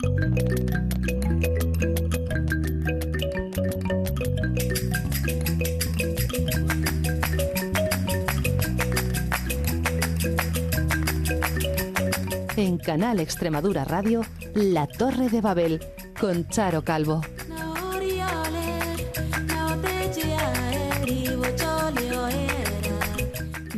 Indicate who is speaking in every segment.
Speaker 1: En Canal Extremadura Radio, La Torre de Babel, con Charo Calvo.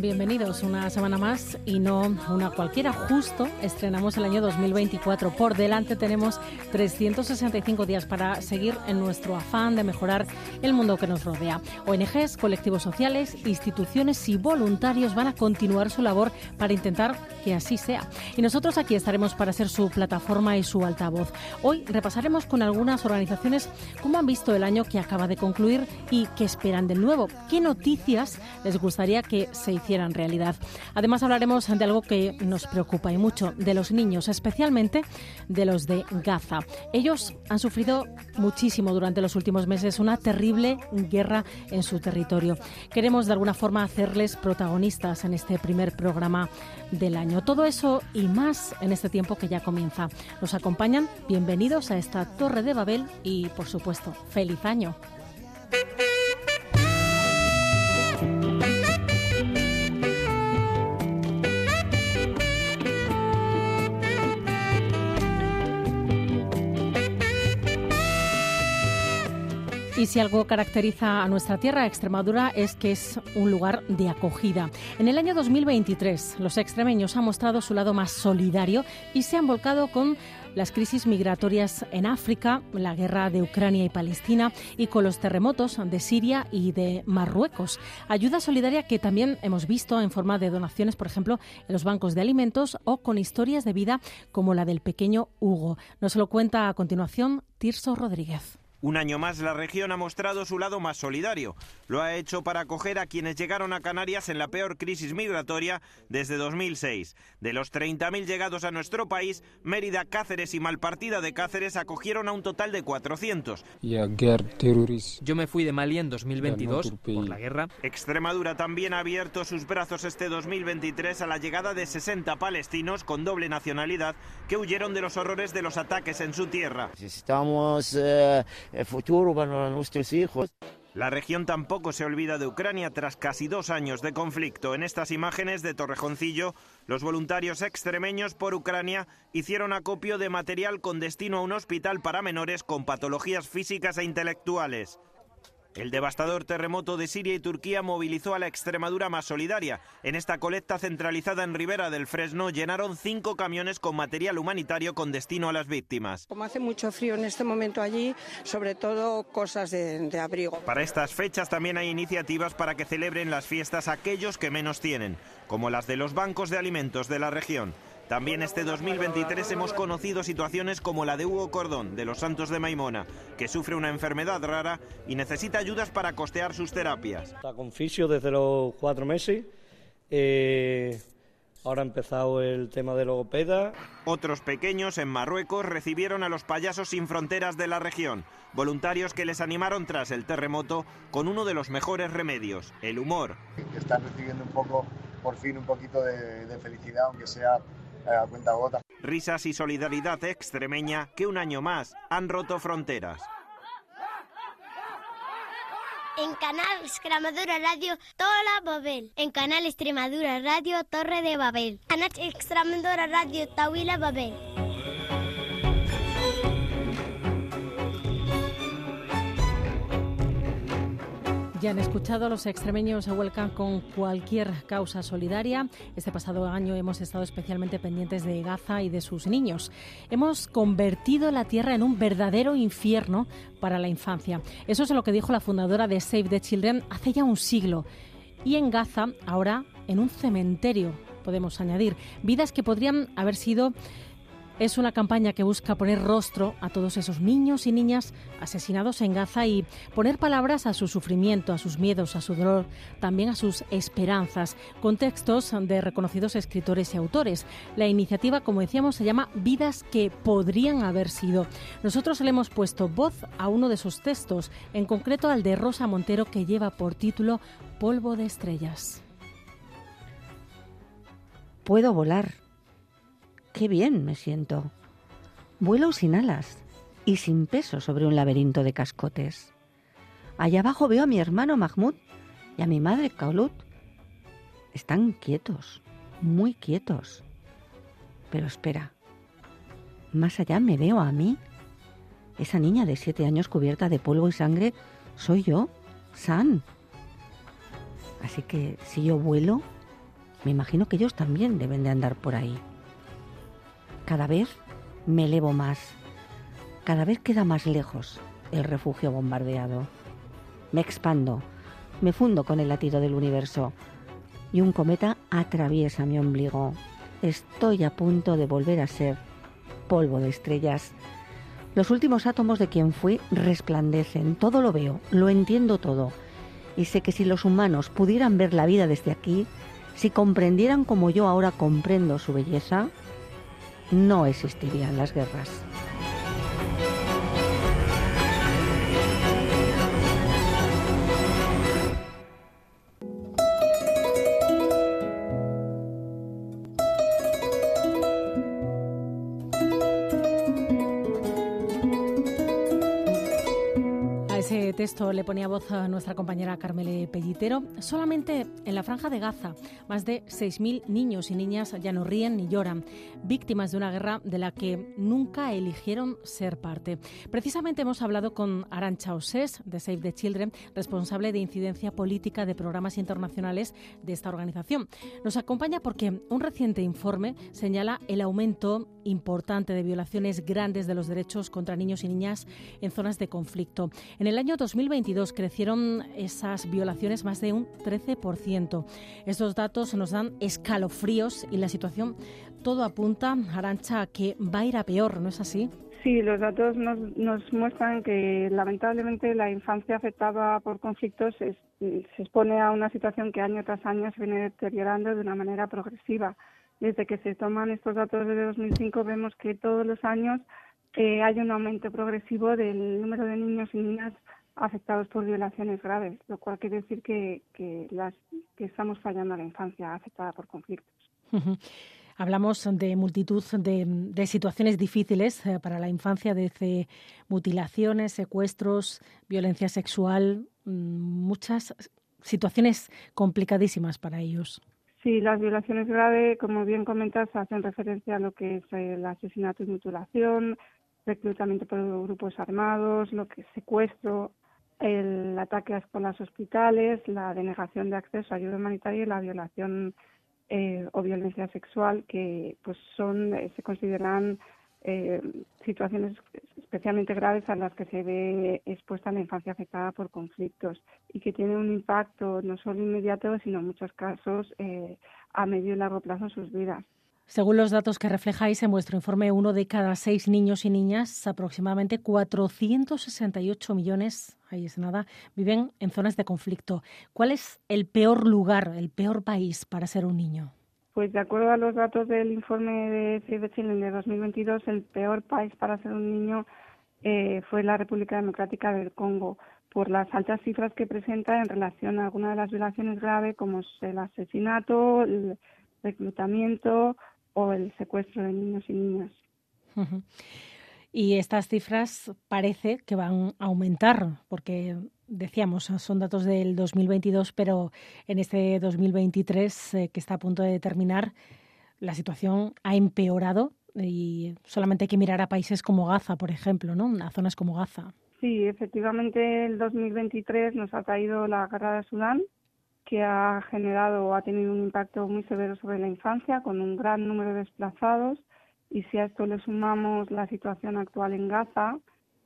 Speaker 2: Bienvenidos una semana más y no una cualquiera. Justo estrenamos el año 2024. Por delante tenemos 365 días para seguir en nuestro afán de mejorar el mundo que nos rodea. ONGs, colectivos sociales, instituciones y voluntarios van a continuar su labor para intentar que así sea. Y nosotros aquí estaremos para ser su plataforma y su altavoz. Hoy repasaremos con algunas organizaciones cómo han visto el año que acaba de concluir y qué esperan del nuevo. ¿Qué noticias les gustaría que se hicieran realidad? Además hablaremos de algo que nos preocupa y mucho, de los niños, especialmente de los de Gaza. Ellos han sufrido muchísimo durante los últimos meses una terrible guerra en su territorio. Queremos de alguna forma hacerles protagonistas en este primer programa del año. Todo eso y más en este tiempo que ya comienza. Nos acompañan, bienvenidos a esta Torre de Babel y, por supuesto, feliz año. Y si algo caracteriza a nuestra tierra, Extremadura, es que es un lugar de acogida. En el año 2023, los extremeños han mostrado su lado más solidario y se han volcado con las crisis migratorias en África, la guerra de Ucrania y Palestina y con los terremotos de Siria y de Marruecos. Ayuda solidaria que también hemos visto en forma de donaciones, por ejemplo, en los bancos de alimentos o con historias de vida como la del pequeño Hugo. Nos lo cuenta a continuación Tirso Rodríguez.
Speaker 3: Un año más la región ha mostrado su lado más solidario. Lo ha hecho para acoger a quienes llegaron a Canarias en la peor crisis migratoria desde 2006. De los 30.000 llegados a nuestro país, Mérida, Cáceres y Malpartida de Cáceres acogieron a un total de 400.
Speaker 4: Yo me fui de Mali en 2022 por la guerra.
Speaker 3: Extremadura también ha abierto sus brazos este 2023 a la llegada de 60 palestinos con doble nacionalidad que huyeron de los horrores de los ataques en su tierra.
Speaker 5: Estamos eh, el futuro para nuestros hijos.
Speaker 3: La región tampoco se olvida de Ucrania tras casi dos años de conflicto. En estas imágenes de Torrejoncillo, los voluntarios extremeños por Ucrania hicieron acopio de material con destino a un hospital para menores con patologías físicas e intelectuales. El devastador terremoto de Siria y Turquía movilizó a la Extremadura más solidaria. En esta colecta centralizada en Ribera del Fresno llenaron cinco camiones con material humanitario con destino a las víctimas.
Speaker 6: Como hace mucho frío en este momento allí, sobre todo cosas de, de abrigo.
Speaker 3: Para estas fechas también hay iniciativas para que celebren las fiestas aquellos que menos tienen, como las de los bancos de alimentos de la región. También este 2023 hemos conocido situaciones como la de Hugo Cordón, de los Santos de Maimona, que sufre una enfermedad rara y necesita ayudas para costear sus terapias.
Speaker 7: Está con fisio desde los cuatro meses. Eh, ahora ha empezado el tema de logopeda.
Speaker 3: Otros pequeños en Marruecos recibieron a los payasos sin fronteras de la región, voluntarios que les animaron tras el terremoto con uno de los mejores remedios, el humor.
Speaker 8: Están recibiendo un poco, por fin, un poquito de, de felicidad, aunque sea a cuenta gota.
Speaker 3: Risas y solidaridad extremeña que un año más han roto fronteras.
Speaker 9: En Canal Extremadura Radio Tola Babel. En Canal Extremadura Radio Torre de Babel. Canal Extremadura Radio Tawila Babel.
Speaker 2: Ya han escuchado, los extremeños se vuelcan con cualquier causa solidaria. Este pasado año hemos estado especialmente pendientes de Gaza y de sus niños. Hemos convertido la tierra en un verdadero infierno para la infancia. Eso es lo que dijo la fundadora de Save the Children hace ya un siglo. Y en Gaza, ahora, en un cementerio, podemos añadir, vidas que podrían haber sido es una campaña que busca poner rostro a todos esos niños y niñas asesinados en Gaza y poner palabras a su sufrimiento, a sus miedos, a su dolor, también a sus esperanzas, con textos de reconocidos escritores y autores. La iniciativa, como decíamos, se llama Vidas que podrían haber sido. Nosotros le hemos puesto voz a uno de esos textos, en concreto al de Rosa Montero, que lleva por título Polvo de Estrellas.
Speaker 10: Puedo volar qué bien me siento. vuelo sin alas y sin peso sobre un laberinto de cascotes. Allá abajo veo a mi hermano Mahmoud y a mi madre Kaulut. Están quietos, muy quietos. Pero espera, más allá me veo a mí. Esa niña de siete años cubierta de polvo y sangre soy yo, San. Así que si yo vuelo, me imagino que ellos también deben de andar por ahí. Cada vez me elevo más. Cada vez queda más lejos el refugio bombardeado. Me expando, me fundo con el latido del universo y un cometa atraviesa mi ombligo. Estoy a punto de volver a ser polvo de estrellas. Los últimos átomos de quien fui resplandecen, todo lo veo, lo entiendo todo. Y sé que si los humanos pudieran ver la vida desde aquí, si comprendieran como yo ahora comprendo su belleza, no existirían las guerras.
Speaker 2: Texto le ponía voz a nuestra compañera Carmele Pellitero. Solamente en la franja de Gaza, más de 6.000 niños y niñas ya no ríen ni lloran, víctimas de una guerra de la que nunca eligieron ser parte. Precisamente hemos hablado con Arancha Osés, de Save the Children, responsable de incidencia política de programas internacionales de esta organización. Nos acompaña porque un reciente informe señala el aumento importante de violaciones grandes de los derechos contra niños y niñas en zonas de conflicto. En el año 2022 crecieron esas violaciones más de un 13%. Estos datos nos dan escalofríos y la situación todo apunta, Arancha, que va a ir a peor, ¿no es así?
Speaker 11: Sí, los datos nos muestran que lamentablemente la infancia afectada por conflictos se expone a una situación que año tras año se viene deteriorando de una manera progresiva. Desde que se toman estos datos desde 2005 vemos que todos los años eh, hay un aumento progresivo del número de niños y niñas afectados por violaciones graves, lo cual quiere decir que, que estamos fallando a la infancia afectada por conflictos.
Speaker 2: Hablamos de multitud de, situaciones difíciles eh, para la infancia, desde mutilaciones, secuestros, violencia sexual, mm, muchas situaciones complicadísimas para ellos.
Speaker 11: Sí, las violaciones graves, como bien comentas, hacen referencia a lo que es el asesinato y mutilación, reclutamiento por grupos armados, lo que es secuestro, el ataque a escuelas hospitales, la denegación de acceso a ayuda humanitaria y la violación eh, o violencia sexual, que pues son eh, se consideran eh, situaciones especialmente graves a las que se ve expuesta la infancia afectada por conflictos y que tiene un impacto no solo inmediato, sino en muchos casos a medio y largo plazo en sus vidas.
Speaker 2: Según los datos que reflejáis en vuestro informe, uno de cada seis niños y niñas, aproximadamente 468 millones, ahí es nada, viven en zonas de conflicto. ¿Cuál es el peor lugar, el peor país para ser un niño?
Speaker 11: Pues de acuerdo a los datos del informe de Save the de 2022, el peor país para ser un niño eh, fue la República Democrática del Congo por las altas cifras que presenta en relación a algunas de las violaciones graves como el asesinato, el reclutamiento o el secuestro de niños y niñas.
Speaker 2: Y estas cifras parece que van a aumentar, porque decíamos, son datos del 2022, pero en este 2023 eh, que está a punto de terminar, la situación ha empeorado y solamente hay que mirar a países como Gaza, por ejemplo, ¿no? A zonas como Gaza.
Speaker 11: Sí, efectivamente el 2023 nos ha caído la guerra de Sudán, que ha generado o ha tenido un impacto muy severo sobre la infancia, con un gran número de desplazados. Y si a esto le sumamos la situación actual en Gaza,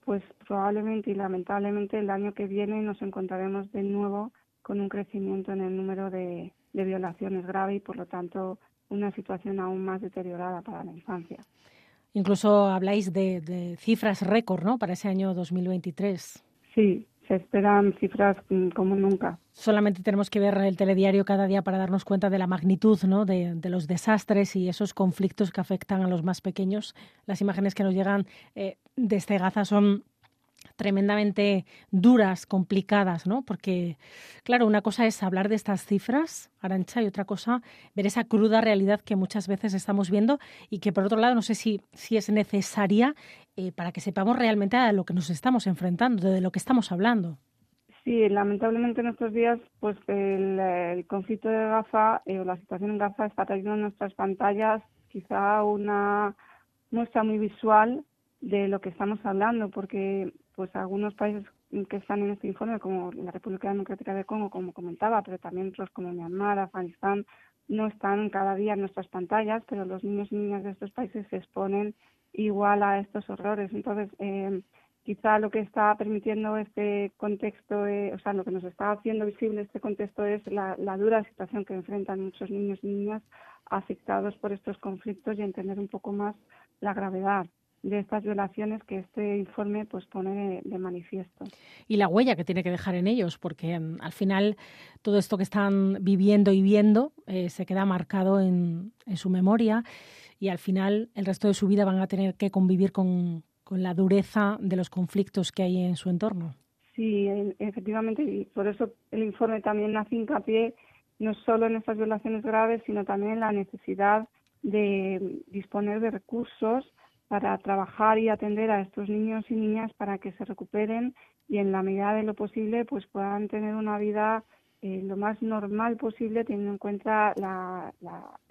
Speaker 11: pues probablemente y lamentablemente el año que viene nos encontraremos de nuevo con un crecimiento en el número de, violaciones graves y, por lo tanto, una situación aún más deteriorada para la infancia.
Speaker 2: Incluso habláis de, de cifras récord, ¿no? Para ese año 2023.
Speaker 11: Sí, se esperan cifras mm, como nunca.
Speaker 2: Solamente tenemos que ver el telediario cada día para darnos cuenta de la magnitud ¿no? de, los desastres y esos conflictos que afectan a los más pequeños. Las imágenes que nos llegan eh, desde Gaza son tremendamente duras, complicadas, ¿no? Porque, claro, una cosa es hablar de estas cifras, Arancha, y otra cosa ver esa cruda realidad que muchas veces estamos viendo y que, por otro lado, no sé si, si es necesaria eh, para que sepamos realmente a lo que nos estamos enfrentando, de lo que estamos hablando.
Speaker 11: Sí, lamentablemente en estos días, pues el, conflicto de Gaza eh, o la situación en Gaza está trayendo en nuestras pantallas quizá una muestra muy visual de lo que estamos hablando, porque pues algunos países que están en este informe, como la República Democrática de Congo, como comentaba, pero también otros como Myanmar, Afganistán, no están cada día en nuestras pantallas, pero los niños y niñas de estos países se exponen igual a estos horrores. Entonces, eh, quizá lo que está permitiendo este contexto, eh, o sea, lo que nos está haciendo visible este contexto es la, dura situación que enfrentan muchos niños y niñas afectados por estos conflictos y entender un poco más la gravedad de estas violaciones que este informe pues pone de, manifiesto.
Speaker 2: Y la huella que tiene que dejar en ellos, porque mm, al final todo esto que están viviendo y viendo eh, se queda marcado en, en su memoria y al final el resto de su vida van a tener que convivir con, con la dureza de los conflictos que hay en su entorno.
Speaker 11: Sí, efectivamente, y por eso el informe también hace hincapié no solo en estas violaciones graves, sino también en la necesidad de disponer de recursos para trabajar y atender a estos niños y niñas para que se recuperen y en la medida de lo posible pues puedan tener una vida eh, lo más normal posible teniendo en cuenta la,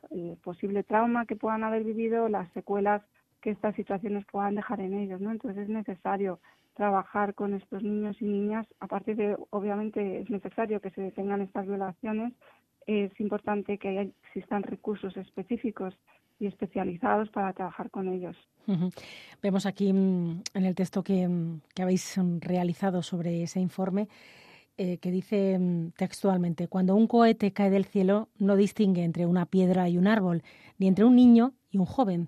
Speaker 11: el posible trauma que puedan haber vivido, las secuelas que estas situaciones puedan dejar en ellos, ¿no? Entonces es necesario trabajar con estos niños y niñas, aparte de, obviamente, es necesario que se detengan estas violaciones, es importante que existan recursos específicos y especializados para trabajar con ellos.
Speaker 2: Vemos aquí mm, en el texto que, mm, que habéis mm, realizado sobre ese informe eh, que dice textualmente, cuando un cohete cae del cielo no distingue entre una piedra y un árbol, ni entre un niño y un joven.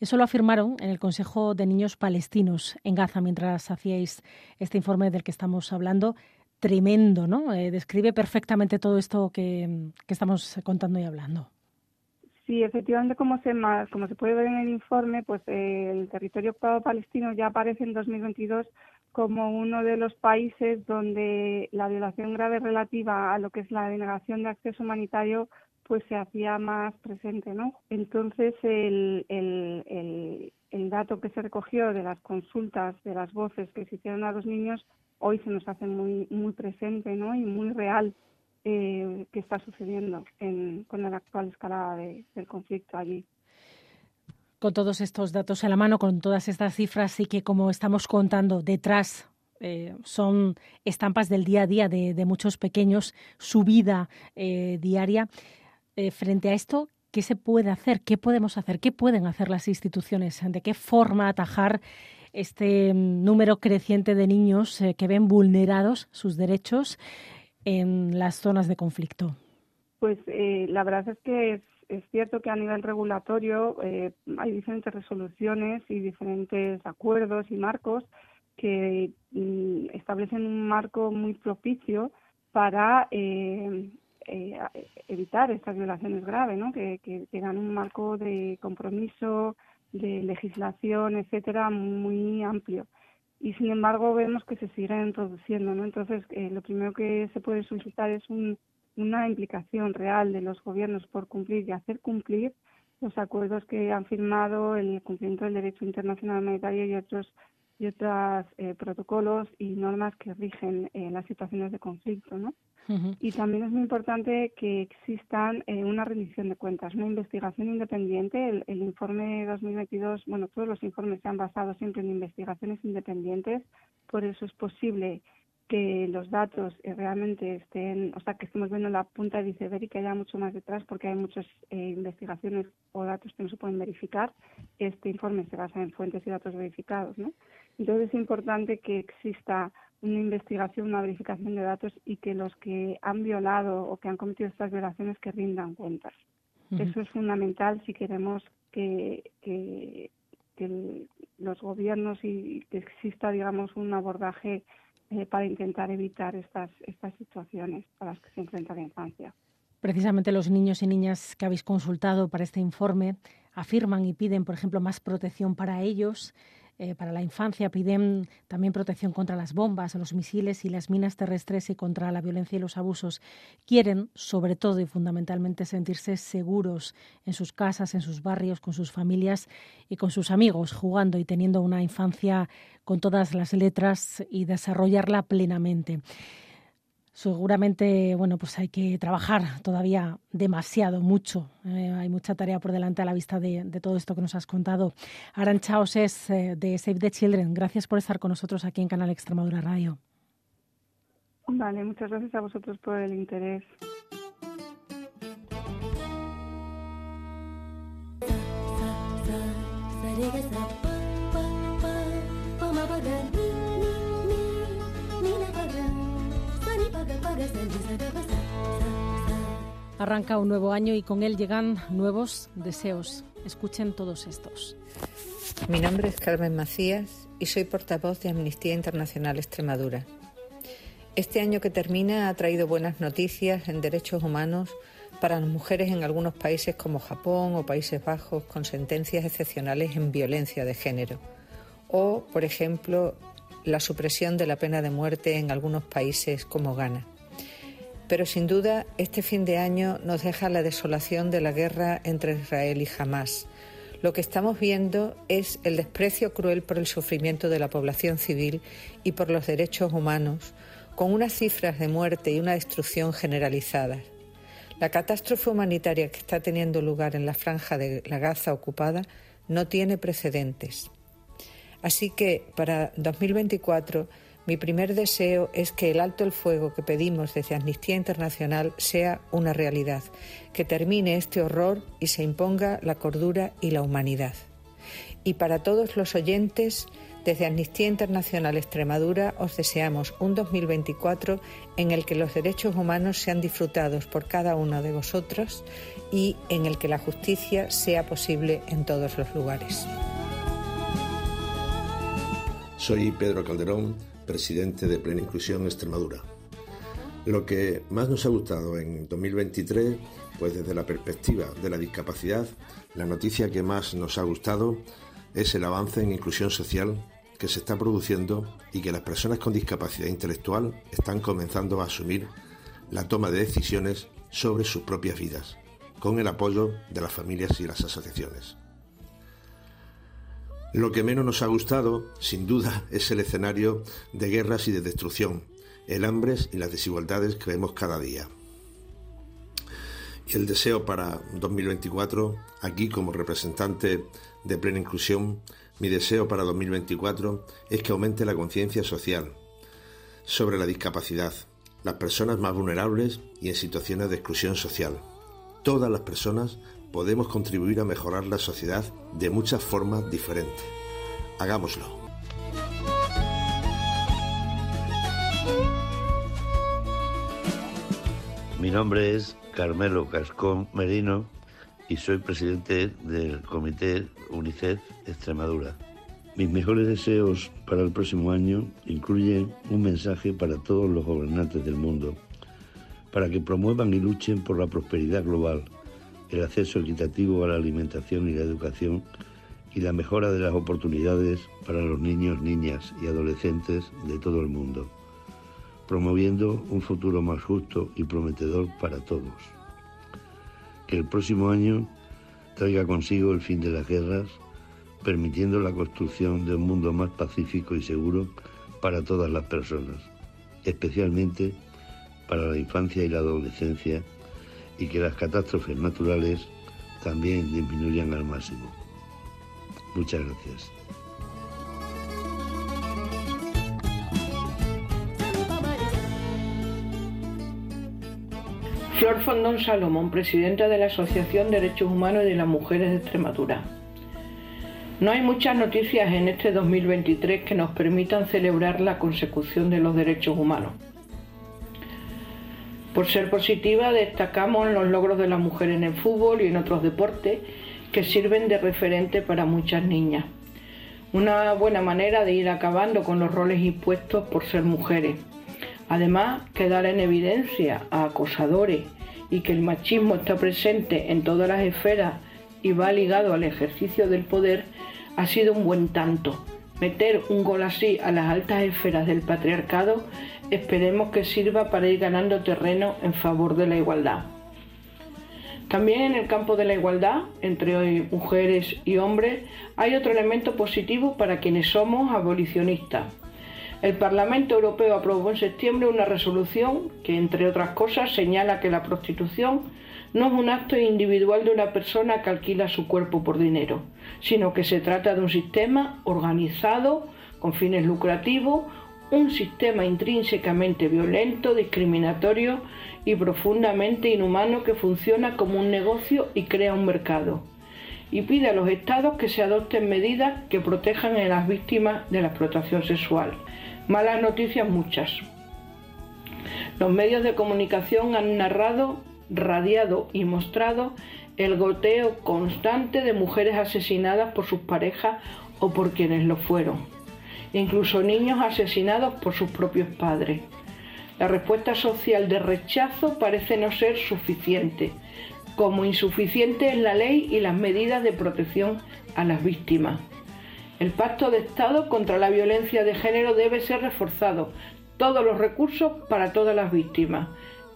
Speaker 2: Eso lo afirmaron en el Consejo de Niños Palestinos en Gaza mientras hacíais este informe del que estamos hablando. Tremendo, ¿no? Eh, describe perfectamente todo esto que, estamos contando y hablando.
Speaker 11: Sí, efectivamente, como se, como se puede ver en el informe, pues eh, el territorio ocupado palestino ya aparece en 2022 como uno de los países donde la violación grave relativa a lo que es la denegación de acceso humanitario pues se hacía más presente, ¿no? Entonces el, el, el, dato que se recogió de las consultas, de las voces que se hicieron a los niños, hoy se nos hace muy, muy presente, ¿no? Y muy real eh, que está sucediendo con la actual escalada del conflicto allí
Speaker 2: con todos estos datos a la mano, con todas estas cifras y que, como estamos contando, detrás eh, son estampas del día a día de, muchos pequeños, su vida eh, diaria. Eh, frente a esto, ¿qué se puede hacer? ¿Qué podemos hacer? ¿Qué pueden hacer las instituciones? ¿De qué forma atajar este mm, número creciente de niños que ven vulnerados sus derechos en las zonas de conflicto?
Speaker 11: Pues eh, la verdad es que es, cierto que a nivel regulatorio hay diferentes resoluciones y diferentes acuerdos y marcos que mm, establecen un marco muy propicio para eh, evitar estas violaciones graves, ¿no? que, que, dan un marco de compromiso, de legislación, etcétera, muy amplio. Y sin embargo vemos que se siguen introduciendo, ¿no? Entonces, eh, lo primero que se puede solicitar es una implicación real de los gobiernos por cumplir y hacer cumplir los acuerdos que han firmado, el cumplimiento del derecho internacional humanitario y otros y otros eh, protocolos y normas que rigen las situaciones de conflicto, ¿no? Y también es muy importante que existan eh, una rendición de cuentas, una investigación independiente. El, el, informe 2022, bueno, todos los informes se han basado siempre en investigaciones independientes, por eso es posible que los datos eh, realmente estén, o sea, que estemos viendo la punta de iceberg y que haya mucho más detrás porque hay muchas eh, investigaciones o datos que no se pueden verificar. Este informe se basa en fuentes y datos verificados, ¿no? Entonces es importante que exista una investigación, una verificación de datos y que los que han violado o que han cometido estas violaciones que rindan cuentas. Eso es fundamental si queremos que, que, los gobiernos y que exista, digamos, un abordaje eh, para intentar evitar estas, estas situaciones a las que se enfrenta la infancia.
Speaker 2: Precisamente los niños y niñas que habéis consultado para este informe afirman y piden, por ejemplo, más protección para ellos, eh, para la infancia piden también protección contra las bombas, los misiles y las minas terrestres y contra la violencia y los abusos. Quieren, sobre todo y fundamentalmente, sentirse seguros en sus casas, en sus barrios, con sus familias y con sus amigos, jugando y teniendo una infancia con todas las letras y desarrollarla plenamente. Seguramente, bueno, pues hay que trabajar todavía demasiado, mucho. Eh, hay mucha tarea por delante a la vista de, todo esto que nos has contado. Aranchaos es eh, de Save the Children. Gracias por estar con nosotros aquí en Canal Extremadura Radio.
Speaker 11: Vale, muchas gracias a vosotros por el interés.
Speaker 2: Arranca un nuevo año y con él llegan nuevos deseos. Escuchen todos estos.
Speaker 12: Mi nombre es Carmen Macías y soy portavoz de Amnistía Internacional Extremadura. Este año que termina ha traído buenas noticias en derechos humanos para las mujeres en algunos países como Japón o Países Bajos con sentencias excepcionales en violencia de género. O, por ejemplo, la supresión de la pena de muerte en algunos países como Ghana. Pero sin duda, este fin de año nos deja la desolación de la guerra entre Israel y Hamas. Lo que estamos viendo es el desprecio cruel por el sufrimiento de la población civil y por los derechos humanos, con unas cifras de muerte y una destrucción generalizadas. La catástrofe humanitaria que está teniendo lugar en la franja de la Gaza ocupada no tiene precedentes. Así que para 2024 mi primer deseo es que el alto el fuego que pedimos desde Amnistía Internacional sea una realidad, que termine este horror y se imponga la cordura y la humanidad. Y para todos los oyentes, desde Amnistía Internacional Extremadura os deseamos un 2024 en el que los derechos humanos sean disfrutados por cada uno de vosotros y en el que la justicia sea posible en todos los lugares.
Speaker 13: Soy Pedro Calderón presidente de Plena Inclusión Extremadura. Lo que más nos ha gustado en 2023, pues desde la perspectiva de la discapacidad, la noticia que más nos ha gustado es el avance en inclusión social que se está produciendo y que las personas con discapacidad intelectual están comenzando a asumir la toma de decisiones sobre sus propias vidas, con el apoyo de las familias y las asociaciones. Lo que menos nos ha gustado, sin duda, es el escenario de guerras y de destrucción, el hambre y las desigualdades que vemos cada día. Y el deseo para 2024, aquí como representante de plena inclusión, mi deseo para 2024 es que aumente la conciencia social sobre la discapacidad, las personas más vulnerables y en situaciones de exclusión social. Todas las personas podemos contribuir a mejorar la sociedad de muchas formas diferentes. Hagámoslo.
Speaker 14: Mi nombre es Carmelo Cascón Merino y soy presidente del Comité UNICEF Extremadura. Mis mejores deseos para el próximo año incluyen un mensaje para todos los gobernantes del mundo, para que promuevan y luchen por la prosperidad global el acceso equitativo a la alimentación y la educación y la mejora de las oportunidades para los niños, niñas y adolescentes de todo el mundo, promoviendo un futuro más justo y prometedor para todos. Que el próximo año traiga consigo el fin de las guerras, permitiendo la construcción de un mundo más pacífico y seguro para todas las personas, especialmente para la infancia y la adolescencia y que las catástrofes naturales también disminuyan al máximo. Muchas gracias.
Speaker 15: Flor Fondón Salomón, presidenta de la Asociación Derechos Humanos y de las Mujeres de Extremadura. No hay muchas noticias en este 2023 que nos permitan celebrar la consecución de los derechos humanos. Por ser positiva, destacamos los logros de las mujeres en el fútbol y en otros deportes que sirven de referente para muchas niñas. Una buena manera de ir acabando con los roles impuestos por ser mujeres. Además, quedar en evidencia a acosadores y que el machismo está presente en todas las esferas y va ligado al ejercicio del poder ha sido un buen tanto Meter un gol así a las altas esferas del patriarcado esperemos que sirva para ir ganando terreno en favor de la igualdad. También en el campo de la igualdad entre mujeres y hombres hay otro elemento positivo para quienes somos abolicionistas. El Parlamento Europeo aprobó en septiembre una resolución que, entre otras cosas, señala que la prostitución no es un acto individual de una persona que alquila su cuerpo por dinero, sino que se trata de un sistema organizado con fines lucrativos, un sistema intrínsecamente violento, discriminatorio y profundamente inhumano que funciona como un negocio y crea un mercado. Y pide a los estados que se adopten medidas que protejan a las víctimas de la explotación sexual. Malas noticias muchas. Los medios de comunicación han narrado, radiado y mostrado el goteo constante de mujeres asesinadas por sus parejas o por quienes lo fueron, incluso niños asesinados por sus propios padres. La respuesta social de rechazo parece no ser suficiente, como insuficiente es la ley y las medidas de protección a las víctimas. El pacto de Estado contra la violencia de género debe ser reforzado, todos los recursos para todas las víctimas.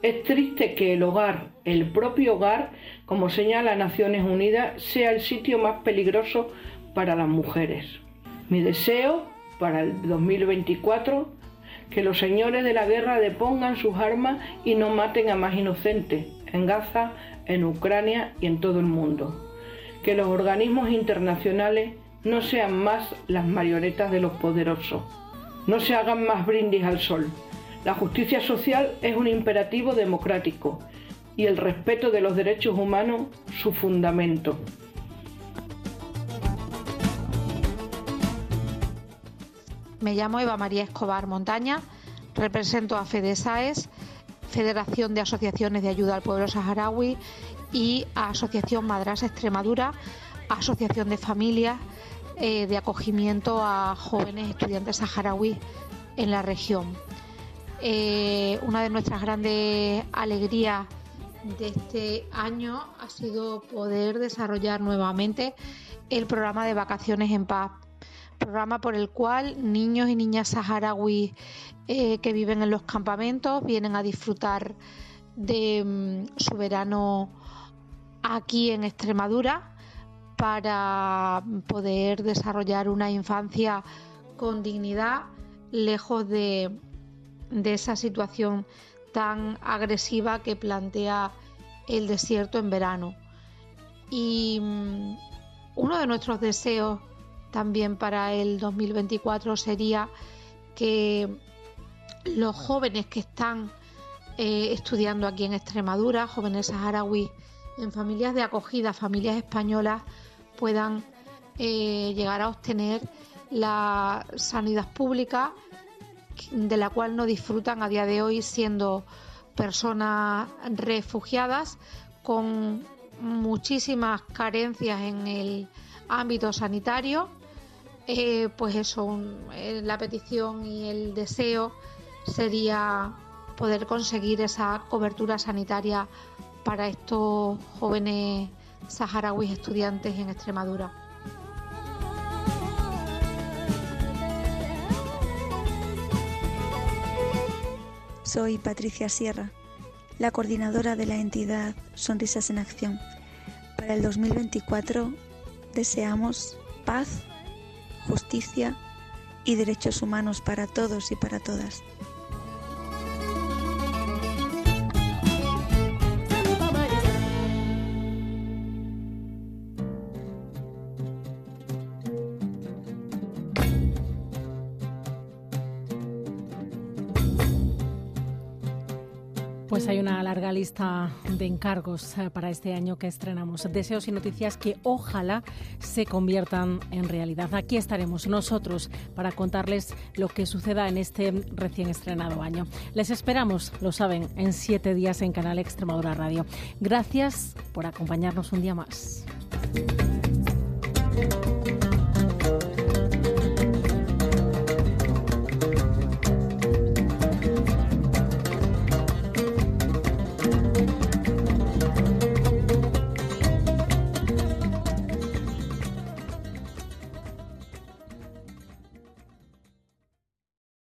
Speaker 15: Es triste que el hogar, el propio hogar, como señala Naciones Unidas, sea el sitio más peligroso para las mujeres. Mi deseo para el 2024 que los señores de la guerra depongan sus armas y no maten a más inocentes en Gaza, en Ucrania y en todo el mundo. Que los organismos internacionales no sean más las marionetas de los poderosos. No se hagan más brindis al sol. La justicia social es un imperativo democrático y el respeto de los derechos humanos su fundamento.
Speaker 16: Me llamo Eva María Escobar Montaña, represento a FEDESAES, Federación de Asociaciones de Ayuda al Pueblo Saharaui y a Asociación Madras Extremadura, Asociación de Familias eh, de Acogimiento a Jóvenes Estudiantes Saharauis en la región. Eh, una de nuestras grandes alegrías de este año ha sido poder desarrollar nuevamente el programa de vacaciones en paz programa por el cual niños y niñas saharauis eh, que viven en los campamentos vienen a disfrutar de mm, su verano aquí en Extremadura para poder desarrollar una infancia con dignidad, lejos de, de esa situación tan agresiva que plantea el desierto en verano. Y mm, uno de nuestros deseos también para el 2024 sería que los jóvenes que están eh, estudiando aquí en Extremadura, jóvenes saharauis en familias de acogida, familias españolas, puedan eh, llegar a obtener la sanidad pública de la cual no disfrutan a día de hoy siendo personas refugiadas con muchísimas carencias en el ámbito sanitario eh, pues eso, eh, la petición y el deseo sería poder conseguir esa cobertura sanitaria para estos jóvenes saharauis estudiantes en Extremadura.
Speaker 17: Soy Patricia Sierra, la coordinadora de la entidad Sonrisas en Acción. Para el 2024 deseamos paz justicia y derechos humanos para todos y para todas.
Speaker 2: Pues hay una larga lista de encargos eh, para este año que estrenamos. Deseos y noticias que ojalá se conviertan en realidad. Aquí estaremos nosotros para contarles lo que suceda en este recién estrenado año. Les esperamos, lo saben, en siete días en Canal Extremadura Radio. Gracias por acompañarnos un día más.